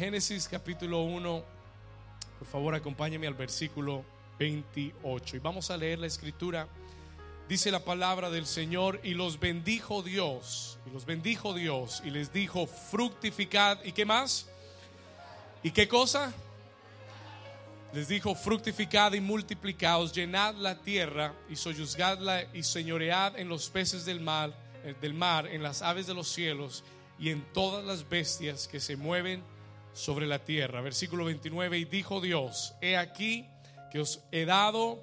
Génesis capítulo 1. Por favor, acompáñame al versículo 28. Y vamos a leer la escritura. Dice la palabra del Señor y los bendijo Dios. Y los bendijo Dios y les dijo, fructificad. ¿Y qué más? ¿Y qué cosa? Les dijo, fructificad y multiplicaos, llenad la tierra y soyuzgadla y señoread en los peces del mar, eh, del mar, en las aves de los cielos y en todas las bestias que se mueven sobre la tierra. Versículo 29, y dijo Dios, he aquí que os he dado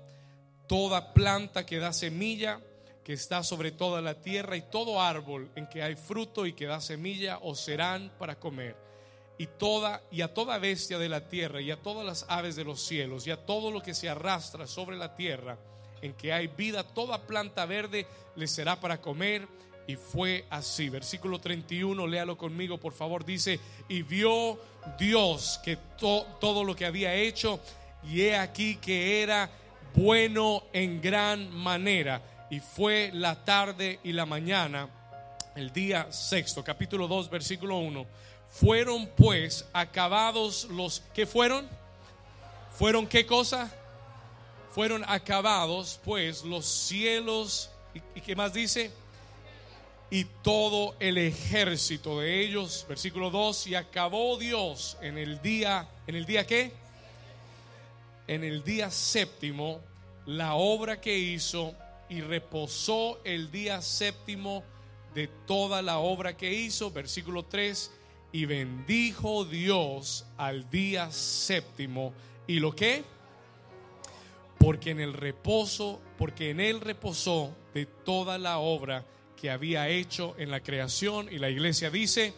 toda planta que da semilla, que está sobre toda la tierra, y todo árbol en que hay fruto y que da semilla, os serán para comer y toda y a toda bestia de la tierra y a todas las aves de los cielos y a todo lo que se arrastra sobre la tierra en que hay vida toda planta verde le será para comer y fue así. Versículo 31 léalo conmigo por favor. Dice y vio Dios que todo lo que había hecho y he aquí que era bueno en gran manera. Y fue la tarde y la mañana el día sexto capítulo 2 versículo 1 fueron pues acabados los que fueron. ¿Fueron qué cosa? Fueron acabados pues los cielos y, qué más dice? Y todo el ejército de ellos, versículo 2, y acabó Dios en el día, ¿en el día qué? En el día séptimo, la obra que hizo y reposó el día séptimo de toda la obra que hizo, versículo 3, y bendijo Dios al día séptimo. ¿Y lo que? Porque en el reposo, porque en él reposó de toda la obra que había hecho en la creación. Y la iglesia dice,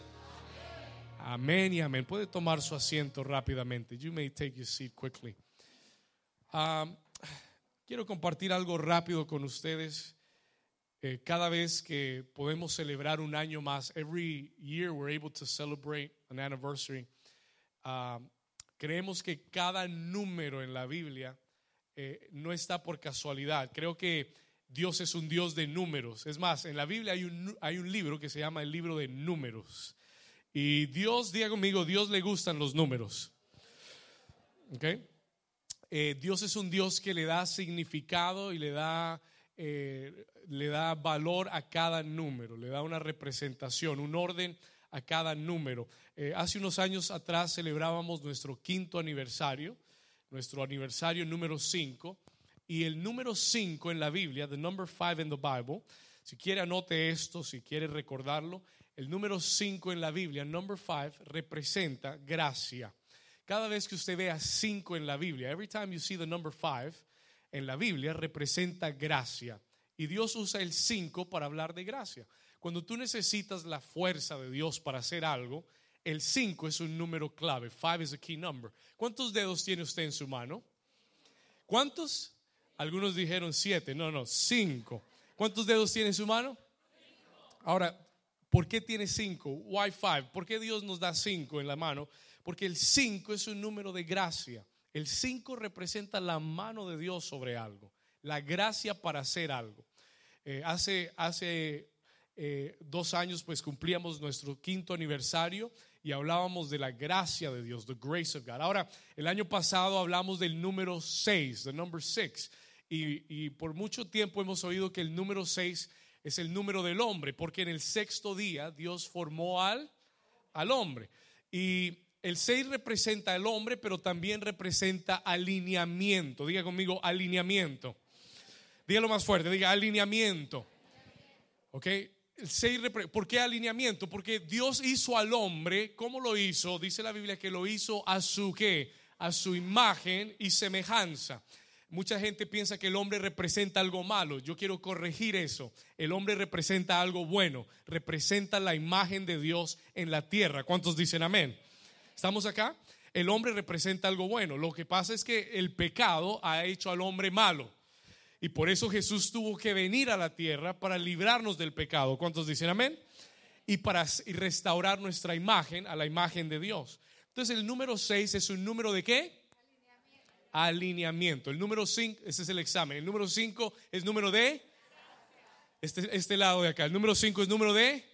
amén y amén. Puede tomar su asiento rápidamente. You may take your seat quickly. Um, quiero compartir algo rápido con ustedes. Eh, cada vez que podemos celebrar un año más, every year we're able to celebrate an anniversary. Um, creemos que cada número en la Biblia eh, no está por casualidad. Creo que Dios es un Dios de números. Es más, en la Biblia hay un, hay un libro que se llama el libro de números. Y Dios, diga conmigo, Dios le gustan los números. Okay. Eh, Dios es un Dios que le da significado y le da eh, le da valor a cada número, le da una representación, un orden a cada número. Eh, hace unos años atrás celebrábamos nuestro quinto aniversario, nuestro aniversario número 5, y el número 5 en la Biblia, the number 5 in the Bible, si quiere anote esto, si quiere recordarlo, el número 5 en la Biblia, number 5, representa gracia. Cada vez que usted vea 5 en la Biblia, every time you see the number 5, en la Biblia representa gracia. Y Dios usa el 5 para hablar de gracia. Cuando tú necesitas la fuerza de Dios para hacer algo, el 5 es un número clave. 5 is a key number. ¿Cuántos dedos tiene usted en su mano? ¿Cuántos? Algunos dijeron 7. No, no, 5. ¿Cuántos dedos tiene en su mano? Ahora, ¿por qué tiene 5? Why 5? ¿Por qué Dios nos da 5 en la mano? Porque el 5 es un número de gracia. El 5 representa la mano de Dios sobre algo, la gracia para hacer algo. Eh, hace hace eh, dos años pues cumplíamos nuestro quinto aniversario y hablábamos de la gracia de Dios, the grace of God. Ahora, el año pasado hablamos del número 6, the number 6. Y, por mucho tiempo hemos oído que el número 6 es el número del hombre, porque en el sexto día Dios formó al, al hombre. Y el 6 representa al hombre, pero también representa alineamiento. Diga conmigo, alineamiento. Dígalo más fuerte, diga alineamiento. ¿Ok? El 6 ¿Por qué alineamiento? Porque Dios hizo al hombre, ¿cómo lo hizo? Dice la Biblia que lo hizo a su qué? A su imagen y semejanza. Mucha gente piensa que el hombre representa algo malo. Yo quiero corregir eso. El hombre representa algo bueno. Representa la imagen de Dios en la tierra. ¿Cuántos dicen amén? ¿Estamos acá? El hombre representa algo bueno. Lo que pasa es que el pecado ha hecho al hombre malo. Y por eso Jesús tuvo que venir a la tierra para librarnos del pecado. ¿Cuántos dicen amén? Y para restaurar nuestra imagen a la imagen de Dios. Entonces el número 6 es un número de qué? Alineamiento. El número 5, ese es el examen. El número 5 es número de... Este, este lado de acá. El número 5 es número de...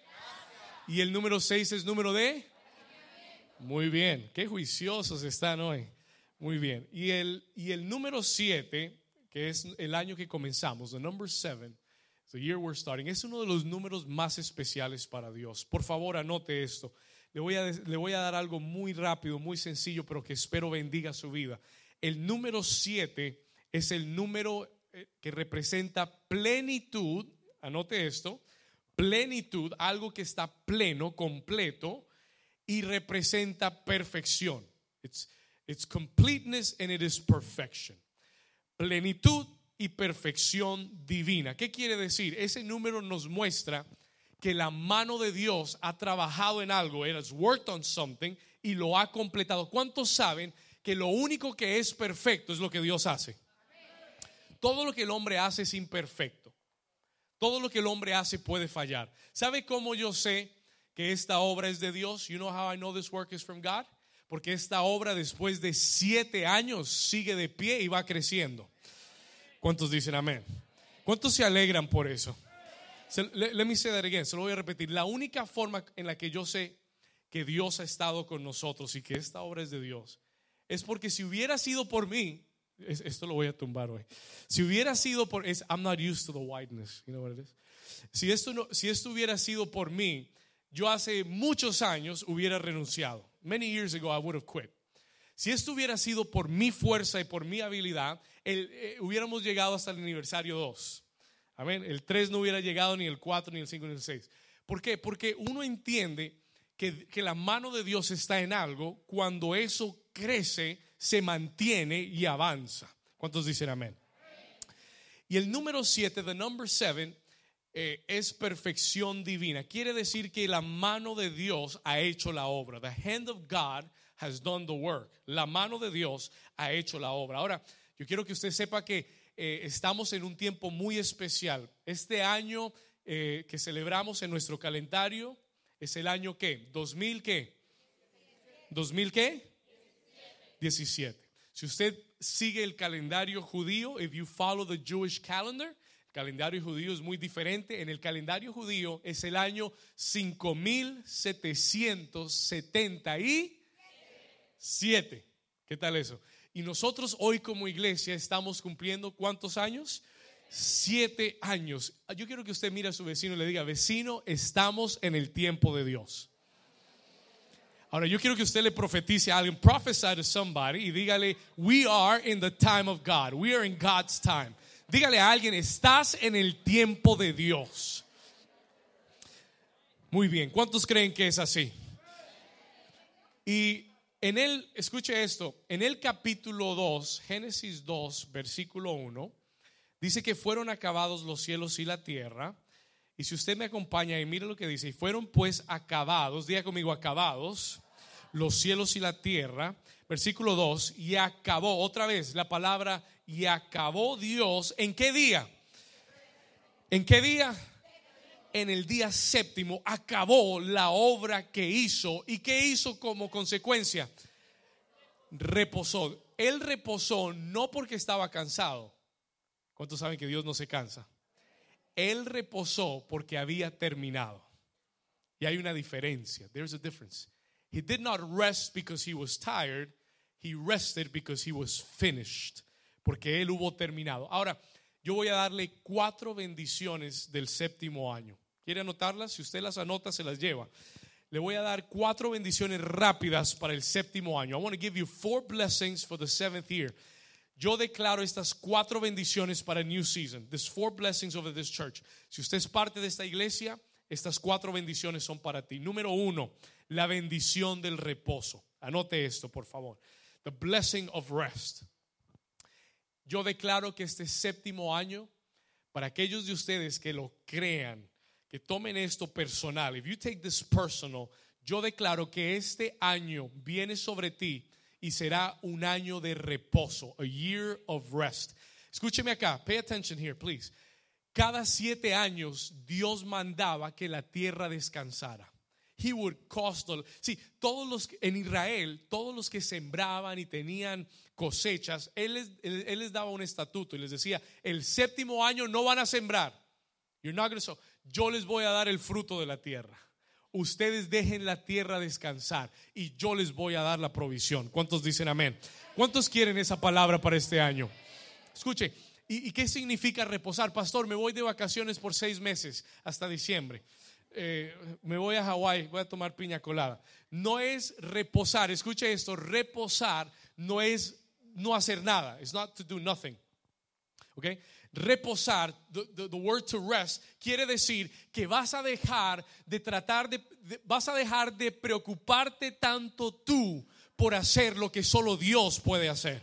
Y el número 6 es número de... Muy bien, qué juiciosos están hoy. Muy bien. Y el, y el número 7, que es el año que comenzamos, the number 7, the year we're starting, es uno de los números más especiales para Dios. Por favor, anote esto. Le voy, a, le voy a dar algo muy rápido, muy sencillo, pero que espero bendiga su vida. El número 7 es el número eh, que representa plenitud, anote esto, plenitud, algo que está pleno, completo, y representa perfección. It's, it's completeness and it is perfection. Plenitud y perfección divina. ¿Qué quiere decir? Ese número nos muestra que la mano de Dios ha trabajado en algo, it has worked on something y lo ha completado. ¿Cuántos saben que lo único que es perfecto es lo que Dios hace? Todo lo que el hombre hace es imperfecto. Todo lo que el hombre hace puede fallar. ¿Sabe cómo yo sé que esta obra es de Dios? You know how I know this work is from God? Porque esta obra después de siete años sigue de pie y va creciendo. ¿Cuántos dicen amén? ¿Cuántos se alegran por eso? Let me say that again, se lo voy a repetir. La única forma en la que yo sé que Dios ha estado con nosotros y que esta obra es de Dios es porque si hubiera sido por mí, esto lo voy a tumbar hoy. Si hubiera sido por es I'm not used to the whiteness, you know what it is? Si esto no si esto hubiera sido por mí, yo hace muchos años hubiera renunciado. Many years ago I would have quit. Si esto hubiera sido por mi fuerza y por mi habilidad, eh, hubiéramos llegado hasta el aniversario 2. Amén. El 3 no hubiera llegado ni el 4, ni el 5, ni el 6. ¿Por qué? Porque uno entiende que, la mano de Dios está en algo cuando eso crece se mantiene y avanza. ¿Cuántos dicen amén? Y el número 7, the number 7, eh, es perfección divina. Quiere decir que la mano de Dios ha hecho la obra. The hand of God has done the work. La mano de Dios ha hecho la obra. Ahora, yo quiero que usted sepa que eh, estamos en un tiempo muy especial. Este año eh, que celebramos en nuestro calendario es el año que, 2000 qué? 2000 qué? 17. Si usted sigue el calendario judío, if you follow the Jewish calendar, el calendario judío es muy diferente. En el calendario judío es el año 5777. ¿Qué tal eso? Y nosotros hoy como iglesia estamos cumpliendo cuántos años? Siete años. Yo quiero que usted mire a su vecino y le diga, vecino, estamos en el tiempo de Dios. Ahora yo quiero que usted le profetice a alguien, prophesy to somebody y dígale, we are in the time of God, we are in God's time. Dígale a alguien, estás en el tiempo de Dios. Muy bien, ¿cuántos creen que es así? Y en el, escuche esto, en el capítulo 2, Génesis 2, versículo 1, dice que fueron acabados los cielos y la tierra. Y si usted me acompaña y mire lo que dice, y fueron pues acabados, diga conmigo acabados, los cielos y la tierra. Versículo 2, y acabó, otra vez la palabra, y acabó Dios, ¿en qué día? ¿En qué día? En el día séptimo acabó la obra que hizo. ¿Y qué hizo como consecuencia? Reposó. Él reposó no porque estaba cansado. ¿Cuántos saben que Dios no se cansa? Él reposó porque había terminado. Y hay una diferencia. There's a difference. He did not rest because he was tired. He rested because he was finished. Porque él hubo terminado. Ahora, yo voy a darle cuatro bendiciones del séptimo año. ¿Quiere anotarlas? Si usted las anota, se las lleva. Le voy a dar cuatro bendiciones rápidas para el séptimo año. I want to give you four blessings for the seventh year. Yo declaro estas cuatro bendiciones para new season. There's four blessings over this church. Si usted es parte de esta iglesia, estas cuatro bendiciones son para ti. Número uno, la bendición del reposo. Anote esto, por favor. The blessing of rest. Yo declaro que este séptimo año, para aquellos de ustedes que lo crean, que tomen esto personal, if you take this personal, yo declaro que este año viene sobre ti y será un año de reposo, a year of rest. Escúcheme acá, pay attention here, please. Cada siete años Dios mandaba que la tierra descansara. He would cost sí, todos los en Israel, todos los que sembraban y tenían cosechas, él les, él, les daba un estatuto y les decía, el séptimo año no van a sembrar. You're not gonna yo les voy a dar el fruto de la tierra. Ustedes dejen la tierra descansar y yo les voy a dar la provisión. ¿Cuántos dicen amén? ¿Cuántos quieren esa palabra para este año? Escuche, ¿y, qué significa reposar? Pastor, me voy de vacaciones por seis meses hasta diciembre. Eh, me voy a Hawái, voy a tomar piña colada. No es reposar, escuche esto, reposar no es no hacer nada. It's not to do nothing. Okay? reposar, the, word to rest, quiere decir que vas a dejar de tratar de, vas a dejar de preocuparte tanto tú por hacer lo que solo Dios puede hacer.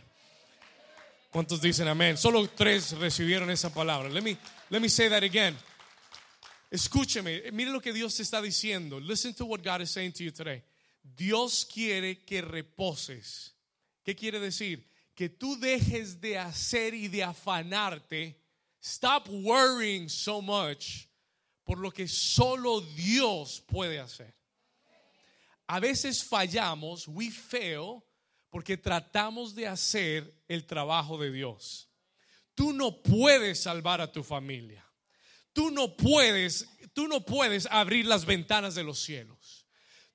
¿Cuántos dicen amén? Solo tres recibieron esa palabra. Let me, let me say that again. Escúcheme, mire lo que Dios te está diciendo. Listen to what God is saying to you today. Dios quiere que reposes. ¿Qué quiere decir? Que tú dejes de hacer y de afanarte Stop worrying so much por lo que solo Dios puede hacer. A veces fallamos, we fail, porque tratamos de hacer el trabajo de Dios. Tú no puedes salvar a tu familia. Tú no puedes, tú no puedes abrir las ventanas de los cielos.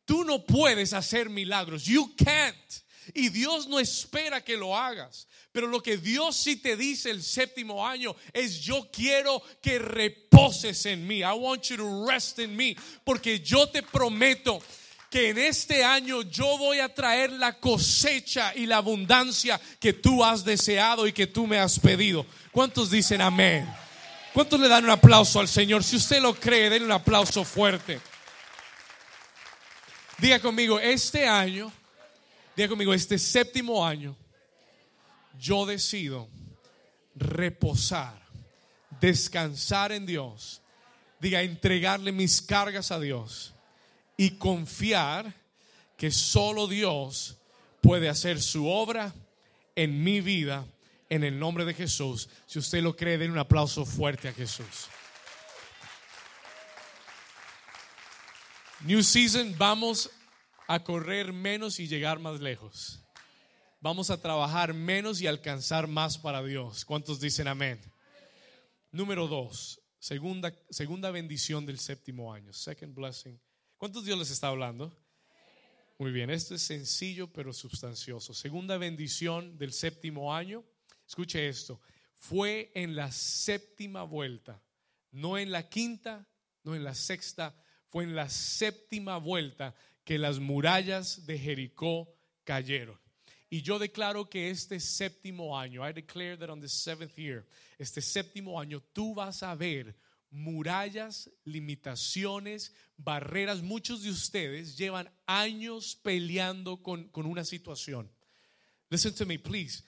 Tú no puedes hacer milagros. You can't. Y Dios no espera que lo hagas. Pero lo que Dios sí te dice el séptimo año es yo quiero que reposes en mí. I want you to rest in me. Porque yo te prometo que en este año yo voy a traer la cosecha y la abundancia que tú has deseado y que tú me has pedido. ¿Cuántos dicen amén? ¿Cuántos le dan un aplauso al Señor? Si usted lo cree, denle un aplauso fuerte. Diga conmigo, este año Diga conmigo, este séptimo año yo decido reposar, descansar en Dios. Diga, entregarle mis cargas a Dios y confiar que solo Dios puede hacer su obra en mi vida en el nombre de Jesús. Si usted lo cree, den un aplauso fuerte a Jesús. New Season, vamos a correr menos y llegar más lejos. Vamos a trabajar menos y alcanzar más para Dios. ¿Cuántos dicen amén? Número dos, segunda, segunda bendición del séptimo año. Second blessing. ¿Cuántos Dios les está hablando? Muy bien, esto es sencillo pero sustancioso. Segunda bendición del séptimo año. Escuche esto. Fue en la séptima vuelta, no en la quinta, no en la sexta, fue en la séptima vuelta que las murallas de Jericó cayeron. Y yo declaro que este séptimo año, I declare that on the seventh year, este séptimo año, tú vas a ver murallas, limitaciones, barreras. Muchos de ustedes llevan años peleando con, con una situación. Listen to me, please.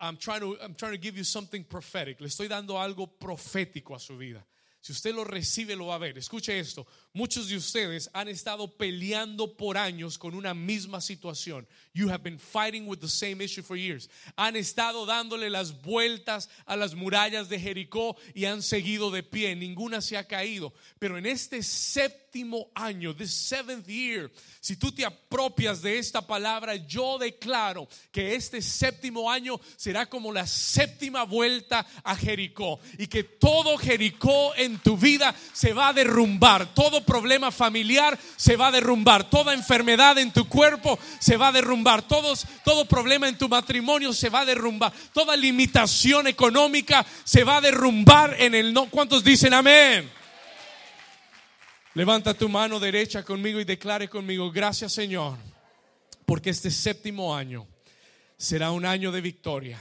I'm trying, to, I'm trying to give you something prophetic. Le estoy dando algo profético a su vida. Si usted lo recibe, lo va a ver. Escuche esto. Muchos de ustedes han estado peleando por años con una misma situación. You have been fighting with the same issue for years. Han estado dándole las vueltas a las murallas de Jericó y han seguido de pie. Ninguna se ha caído. Pero en este séptimo año, the seventh year, si tú te apropias de esta palabra, yo declaro que este séptimo año será como la séptima vuelta a Jericó y que todo Jericó en tu vida se va a derrumbar. Todo problema familiar se va a derrumbar. Toda enfermedad en tu cuerpo se va a derrumbar. Todos, todo problema en tu matrimonio se va a derrumbar. Toda limitación económica se va a derrumbar en el no. ¿Cuántos dicen amén? Levanta tu mano derecha conmigo y declare conmigo, gracias Señor, porque este séptimo año será un año de victoria.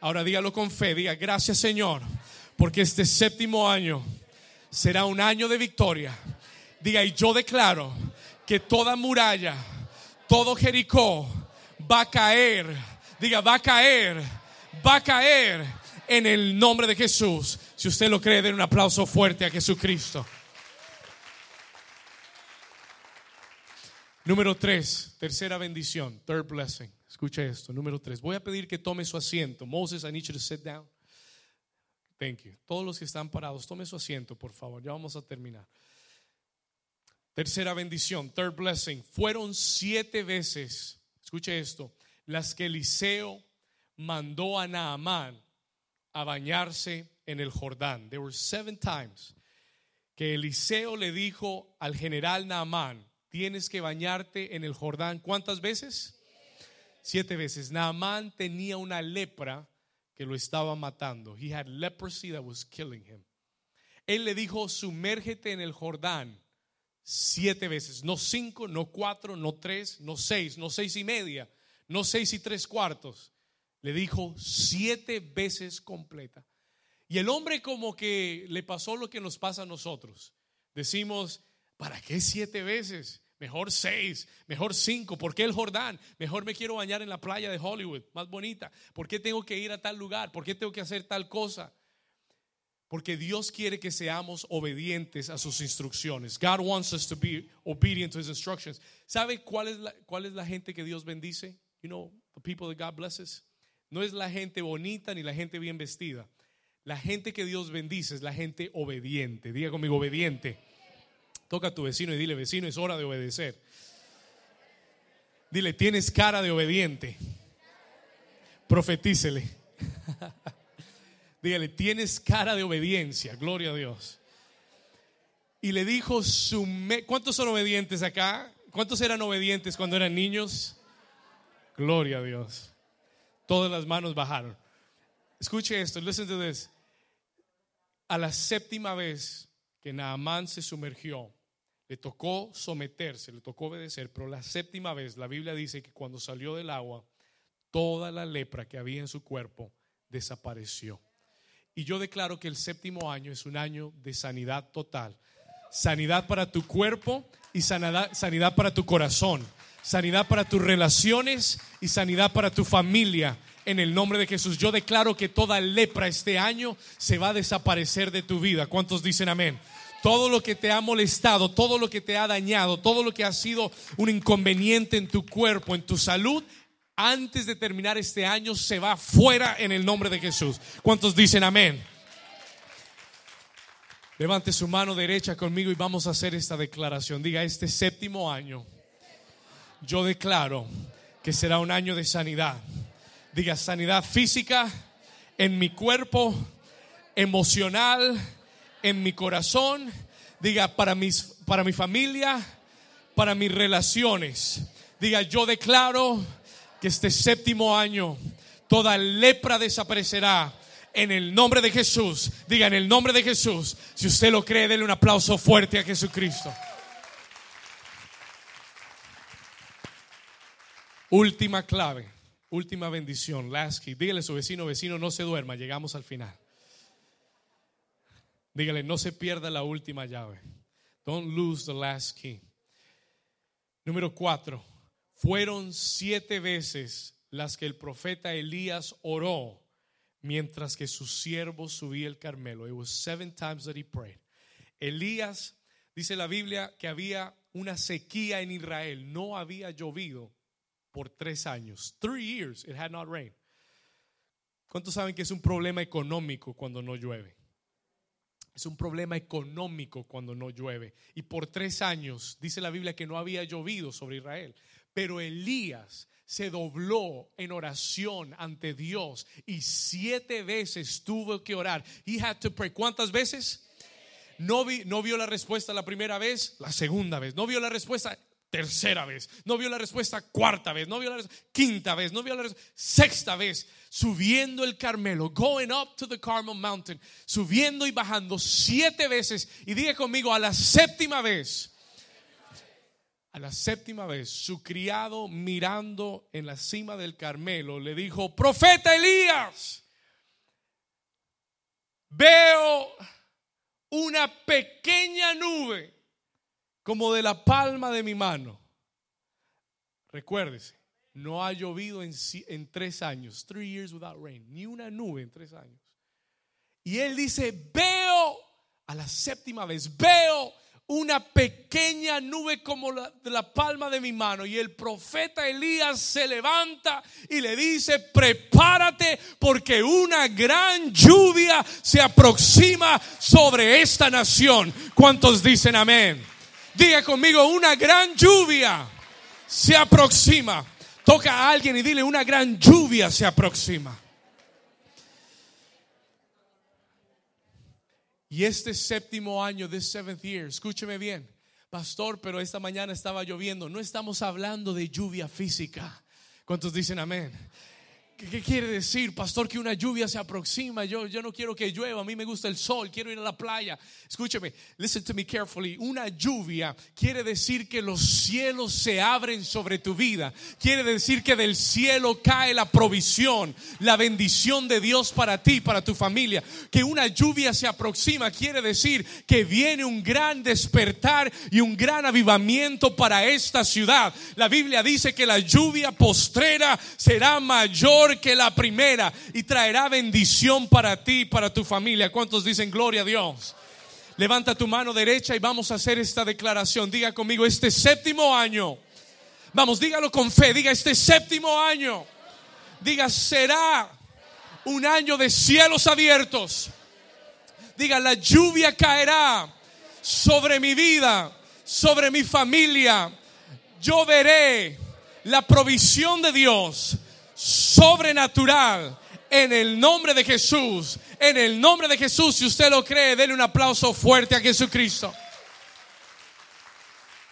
Ahora dígalo con fe, diga, gracias Señor, porque este séptimo año será un año de victoria. Diga, y yo declaro que toda muralla, todo Jericó va a caer. Diga, va a caer, va a caer en el nombre de Jesús. Si usted lo cree, den un aplauso fuerte a Jesucristo. Número tres, tercera bendición, third blessing. Escucha esto. Número tres, voy a pedir que tome su asiento. Moses, I need you to sit down. Thank you. Todos los que están parados, tome su asiento, por favor. Ya vamos a terminar. Tercera bendición, third blessing. Fueron siete veces, escuche esto, las que Eliseo mandó a Naamán a bañarse en el Jordán. There were seven times que Eliseo le dijo al general Naamán, tienes que bañarte en el Jordán. ¿Cuántas veces? Siete veces. Naamán tenía una lepra que lo estaba matando. He had leprosy that was killing him. Él le dijo, sumérgete en el Jordán siete veces. No cinco, no cuatro, no tres, no seis, no seis y media, no seis y tres cuartos. Le dijo siete veces completa. Y el hombre como que le pasó lo que nos pasa a nosotros. Decimos, ¿para qué siete veces? Mejor seis, mejor cinco. ¿Por qué el Jordán? Mejor me quiero bañar en la playa de Hollywood, más bonita. ¿Por qué tengo que ir a tal lugar? ¿Por qué tengo que hacer tal cosa? Porque Dios quiere que seamos obedientes a sus instrucciones. God wants us to be obedient to his instructions. ¿Sabe cuál es la, cuál es la gente que Dios bendice? You know, the people that God blesses. No es la gente bonita ni la gente bien vestida. La gente que Dios bendice es la gente obediente. Diga conmigo, obediente. Toca a tu vecino y dile, vecino, es hora de obedecer. Dile, tienes cara de obediente. Profetícele. Dígale, tienes cara de obediencia. Gloria a Dios. Y le dijo, ¿cuántos son obedientes acá? ¿Cuántos eran obedientes cuando eran niños? Gloria a Dios. Todas las manos bajaron. Escuche esto, listen to this. A la séptima vez que Naamán se sumergió, le tocó someterse, le tocó obedecer, pero la séptima vez la Biblia dice que cuando salió del agua, toda la lepra que había en su cuerpo desapareció. Y yo declaro que el séptimo año es un año de sanidad total. Sanidad para tu cuerpo y sanidad, sanidad para tu corazón. Sanidad para tus relaciones y sanidad para tu familia. En el nombre de Jesús, yo declaro que toda lepra este año se va a desaparecer de tu vida. ¿Cuántos dicen amén? todo lo que te ha molestado, todo lo que te ha dañado, todo lo que ha sido un inconveniente en tu cuerpo, en tu salud, antes de terminar este año se va fuera en el nombre de Jesús. ¿Cuántos dicen amén? Levante su mano derecha conmigo y vamos a hacer esta declaración. Diga, este séptimo año, yo declaro que será un año de sanidad. Diga, sanidad física en mi cuerpo, emocional, en mi corazón, diga, para, mis, para mi familia, para mis relaciones. Diga, yo declaro que este séptimo año toda lepra desaparecerá. En el nombre de Jesús, diga en el nombre de Jesús. Si usted lo cree, denle un aplauso fuerte a Jesucristo. Última clave, última bendición, last key. Dígale a su vecino, vecino, no se duerma, llegamos al final. Dígale, no se pierda la última llave. Don't lose the last key. Número cuatro, fueron siete veces las que el profeta Elías oró mientras que su siervo subía el Carmelo. It was seven times that he prayed. Elías, dice la Biblia, que había una sequía en Israel. No había llovido por tres años. Three years it had not rained. ¿Cuántos saben que es un problema económico cuando no llueve? Es un problema económico cuando no llueve. Y por tres años dice la Biblia que no había llovido sobre Israel. Pero Elías se dobló en oración ante Dios y siete veces tuvo que orar. He had to pray. ¿Cuántas veces? No, vi, no vio la respuesta la primera vez, la segunda vez. No vio la respuesta tercera vez. No vio la respuesta cuarta vez. No vio la respuesta quinta vez. No vio la respuesta sexta vez. Subiendo el Carmelo. Going up to the Carmel Mountain. Subiendo y bajando siete veces. Y diga conmigo a la séptima vez. A la séptima vez, su criado mirando en la cima del Carmelo le dijo, profeta Elías, veo una pequeña nube como de la palma de mi mano. Recuérdese, no ha llovido en, en, tres años, three years without rain, ni una nube en tres años. Y él dice, veo, a la séptima vez, veo una pequeña nube como la, de la palma de mi mano. Y el profeta Elías se levanta y le dice, prepárate porque una gran lluvia se aproxima sobre esta nación. ¿Cuántos dicen amén? Diga conmigo, una gran lluvia se aproxima. Toca a alguien y dile, una gran lluvia se aproxima. Y este séptimo año, this seventh year, escúcheme bien, pastor, pero esta mañana estaba lloviendo. No estamos hablando de lluvia física. ¿Cuántos dicen amén? ¿Qué, quiere decir, pastor, que una lluvia se aproxima? Yo, yo no quiero que llueva, a mí me gusta el sol, quiero ir a la playa. Escúcheme, listen to me carefully. Una lluvia quiere decir que los cielos se abren sobre tu vida. Quiere decir que del cielo cae la provisión, la bendición de Dios para ti, para tu familia. Que una lluvia se aproxima quiere decir que viene un gran despertar y un gran avivamiento para esta ciudad. La Biblia dice que la lluvia postrera será mayor que la primera y traerá bendición para ti y para tu familia. ¿Cuántos dicen gloria a Dios? Levanta tu mano derecha y vamos a hacer esta declaración. Diga conmigo, este séptimo año, vamos, dígalo con fe, diga este séptimo año, diga, será un año de cielos abiertos. Diga, la lluvia caerá sobre mi vida, sobre mi familia. Yo veré la provisión de Dios sobrenatural en el nombre de Jesús. En el nombre de Jesús, si usted lo cree, denle un aplauso fuerte a Jesucristo.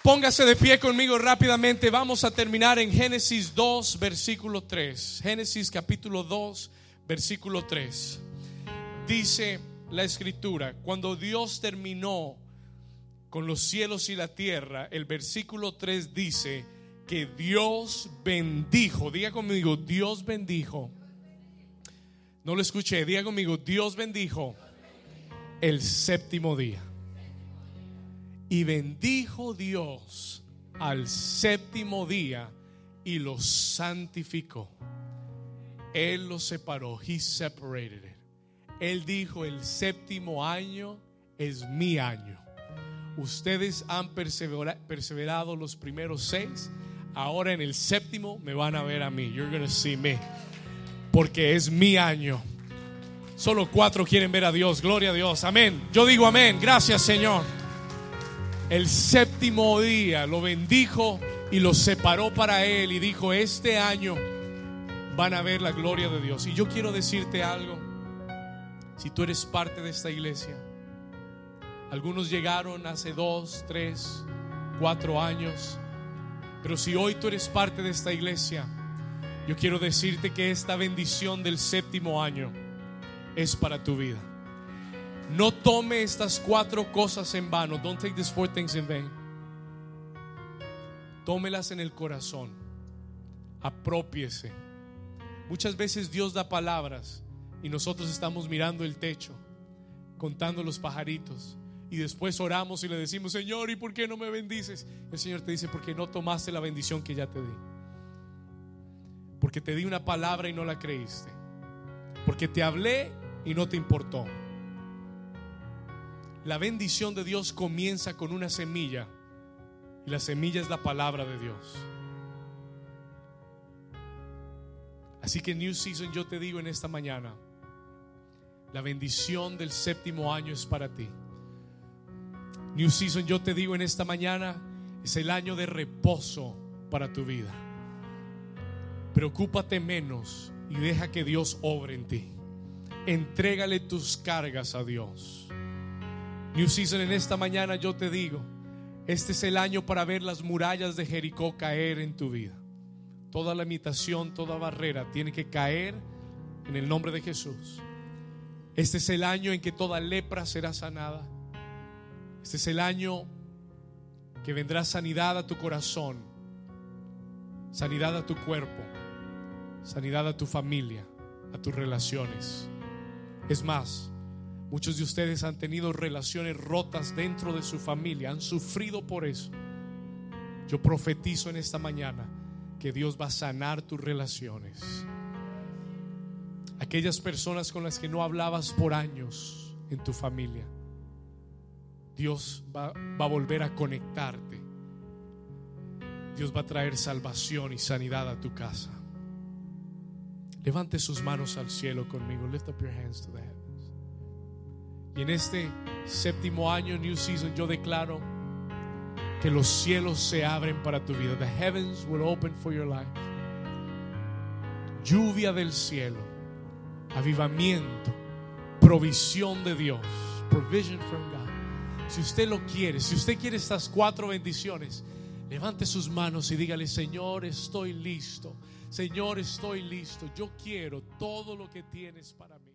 Póngase de pie conmigo rápidamente. Vamos a terminar en Génesis 2, versículo 3. Génesis capítulo 2, versículo 3. Dice la escritura, cuando Dios terminó con los cielos y la tierra, el versículo 3 dice, que Dios bendijo. Diga conmigo, Dios bendijo. No lo escuché, diga conmigo, Dios bendijo el séptimo día. Y bendijo Dios al séptimo día y lo santificó. Él lo separó. He separated it. Él dijo, el séptimo año es mi año. Ustedes han perseverado los primeros seis Ahora en el séptimo me van a ver a mí. You're gonna see me. Porque es mi año. Solo cuatro quieren ver a Dios. Gloria a Dios. Amén. Yo digo amén. Gracias, Señor. El séptimo día lo bendijo y lo separó para él y dijo, este año van a ver la gloria de Dios. Y yo quiero decirte algo. Si tú eres parte de esta iglesia, algunos llegaron hace dos, tres, cuatro años pero si hoy tú eres parte de esta iglesia, yo quiero decirte que esta bendición del séptimo año es para tu vida. No tome estas cuatro cosas en vano. Don't take these four things in vain. Tómelas en el corazón. Apropiese. Muchas veces Dios da palabras y nosotros estamos mirando el techo, contando los pajaritos y después oramos y le decimos, Señor, ¿y por qué no me bendices? El Señor te dice, porque no tomaste la bendición que ya te di. Porque te di una palabra y no la creíste. Porque te hablé y no te importó. La bendición de Dios comienza con una semilla y la semilla es la palabra de Dios. Así que New Season yo te digo en esta mañana, la bendición del séptimo año es para ti. New Season, yo te digo en esta mañana, es el año de reposo para tu vida. Preocúpate menos y deja que Dios obre en ti. Entrégale tus cargas a Dios. New Season, en esta mañana yo te digo, este es el año para ver las murallas de Jericó caer en tu vida. Toda limitación, toda barrera tiene que caer en el nombre de Jesús. Este es el año en que toda lepra será sanada. Este es el año que vendrá sanidad a tu corazón, sanidad a tu cuerpo, sanidad a tu familia, a tus relaciones. Es más, muchos de ustedes han tenido relaciones rotas dentro de su familia, han sufrido por eso. Yo profetizo en esta mañana que Dios va a sanar tus relaciones. Aquellas personas con las que no hablabas por años en tu familia Dios va, a volver a conectarte. Dios va a traer salvación y sanidad a tu casa. Levante sus manos al cielo conmigo. Lift up your hands to the heavens. Y en este séptimo año, New Season, yo declaro que los cielos se abren para tu vida. The heavens will open for your life. Lluvia del cielo, avivamiento, provisión de Dios provision from God. Si usted lo quiere, si usted quiere estas cuatro bendiciones, levante sus manos y dígale, Señor, estoy listo. Señor, estoy listo. Yo quiero todo lo que tienes para mí.